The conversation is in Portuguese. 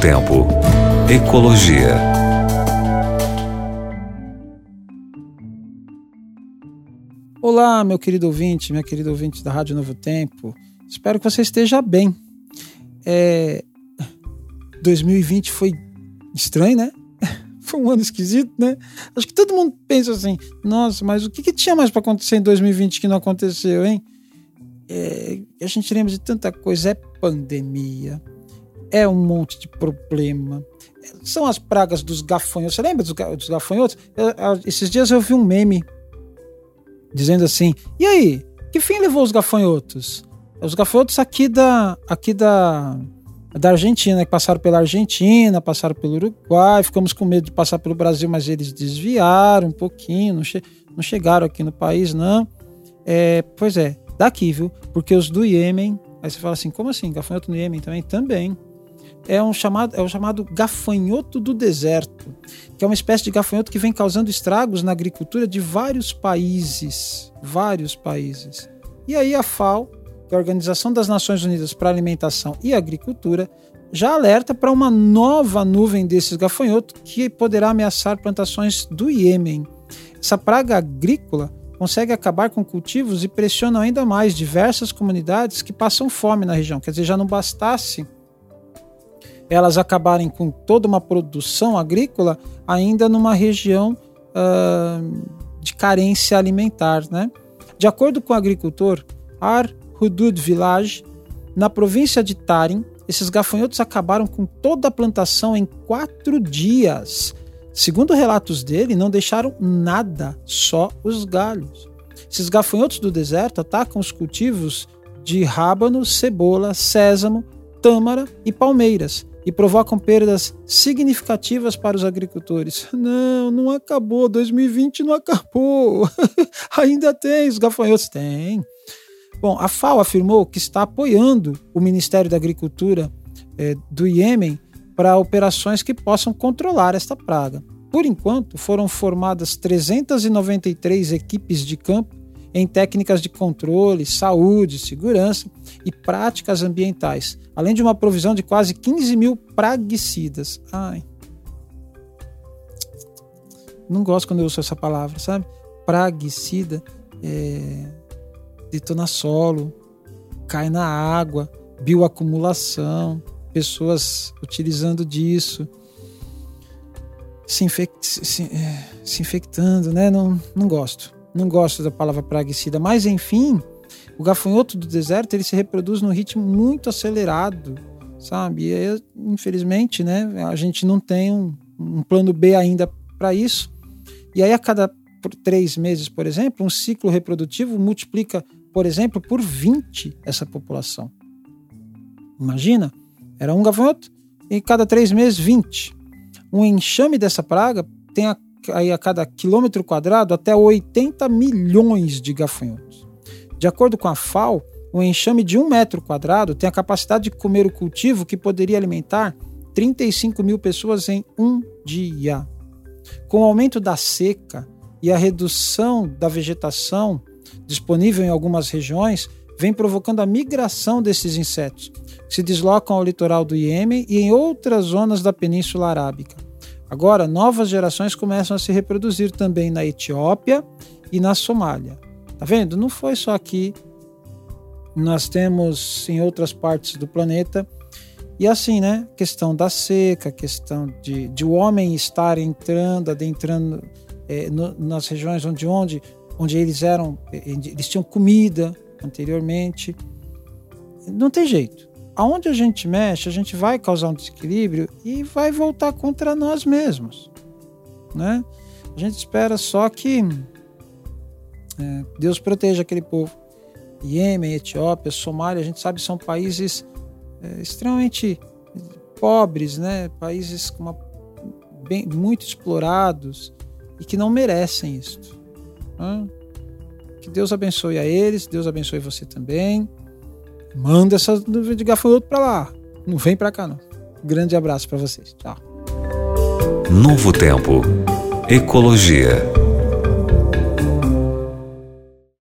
Tempo. Ecologia. Olá, meu querido ouvinte, minha querida ouvinte da Rádio Novo Tempo. Espero que você esteja bem. É... 2020 foi estranho, né? Foi um ano esquisito, né? Acho que todo mundo pensa assim: nossa, mas o que, que tinha mais para acontecer em 2020 que não aconteceu, hein? É... A gente lembra de tanta coisa: é pandemia, é um monte de problema. São as pragas dos gafanhotos. Você lembra dos, dos gafanhotos? Eu, eu, esses dias eu vi um meme dizendo assim: e aí, que fim levou os gafanhotos? Os gafanhotos aqui da, aqui da, da Argentina, que passaram pela Argentina, passaram pelo Uruguai, ficamos com medo de passar pelo Brasil, mas eles desviaram um pouquinho, não, che não chegaram aqui no país, não. É, pois é, daqui, viu? Porque os do Iêmen, aí você fala assim, como assim? Gafanhoto no Iêmen também? Também é um chamado, é o chamado gafanhoto do deserto, que é uma espécie de gafanhoto que vem causando estragos na agricultura de vários países, vários países. E aí a FAO, que é a Organização das Nações Unidas para a Alimentação e Agricultura, já alerta para uma nova nuvem desses gafanhotos que poderá ameaçar plantações do Iêmen. Essa praga agrícola consegue acabar com cultivos e pressiona ainda mais diversas comunidades que passam fome na região. Quer dizer, já não bastasse elas acabarem com toda uma produção agrícola ainda numa região uh, de carência alimentar. Né? De acordo com o agricultor Ar Hudud Village, na província de Tarim, esses gafanhotos acabaram com toda a plantação em quatro dias. Segundo relatos dele, não deixaram nada, só os galhos. Esses gafanhotos do deserto atacam os cultivos de rábano, cebola, sésamo, tâmara e palmeiras, e provocam perdas significativas para os agricultores. Não, não acabou, 2020 não acabou. Ainda tem os gafanhotos? Tem. Bom, a FAO afirmou que está apoiando o Ministério da Agricultura eh, do Iêmen para operações que possam controlar esta praga. Por enquanto, foram formadas 393 equipes de campo em técnicas de controle, saúde, segurança e práticas ambientais, além de uma provisão de quase 15 mil praguicidas. Ai. Não gosto quando eu uso essa palavra, sabe? Praguicida é, detona solo, cai na água, bioacumulação, pessoas utilizando disso, se, infect, se, é, se infectando, né? Não, não gosto. Não gosto da palavra praguicida, mas enfim, o gafanhoto do deserto ele se reproduz num ritmo muito acelerado, sabe? E infelizmente, né, a gente não tem um, um plano B ainda para isso. E aí, a cada três meses, por exemplo, um ciclo reprodutivo multiplica, por exemplo, por 20 essa população. Imagina, era um gafanhoto e cada três meses 20. Um enxame dessa praga tem a aí a cada quilômetro quadrado até 80 milhões de gafanhotos. De acordo com a FAO, um enxame de um metro quadrado tem a capacidade de comer o cultivo que poderia alimentar 35 mil pessoas em um dia. Com o aumento da seca e a redução da vegetação disponível em algumas regiões, vem provocando a migração desses insetos, que se deslocam ao litoral do Iêmen e em outras zonas da Península Arábica. Agora, novas gerações começam a se reproduzir também na Etiópia e na Somália. Tá vendo? Não foi só aqui. Nós temos em outras partes do planeta. E assim, né? Questão da seca, questão de, de o homem estar entrando, adentrando é, no, nas regiões onde, onde, onde eles eram, eles tinham comida anteriormente. Não tem jeito aonde a gente mexe, a gente vai causar um desequilíbrio e vai voltar contra nós mesmos, né? A gente espera só que é, Deus proteja aquele povo. Iêmen, Etiópia, Somália, a gente sabe são países é, extremamente pobres, né? Países uma, bem, muito explorados e que não merecem isso. Né? Que Deus abençoe a eles, Deus abençoe você também. Manda essa nuvem de gafanhoto para lá. Não vem para cá, não. Grande abraço para vocês. Tchau. Novo Tempo. Ecologia.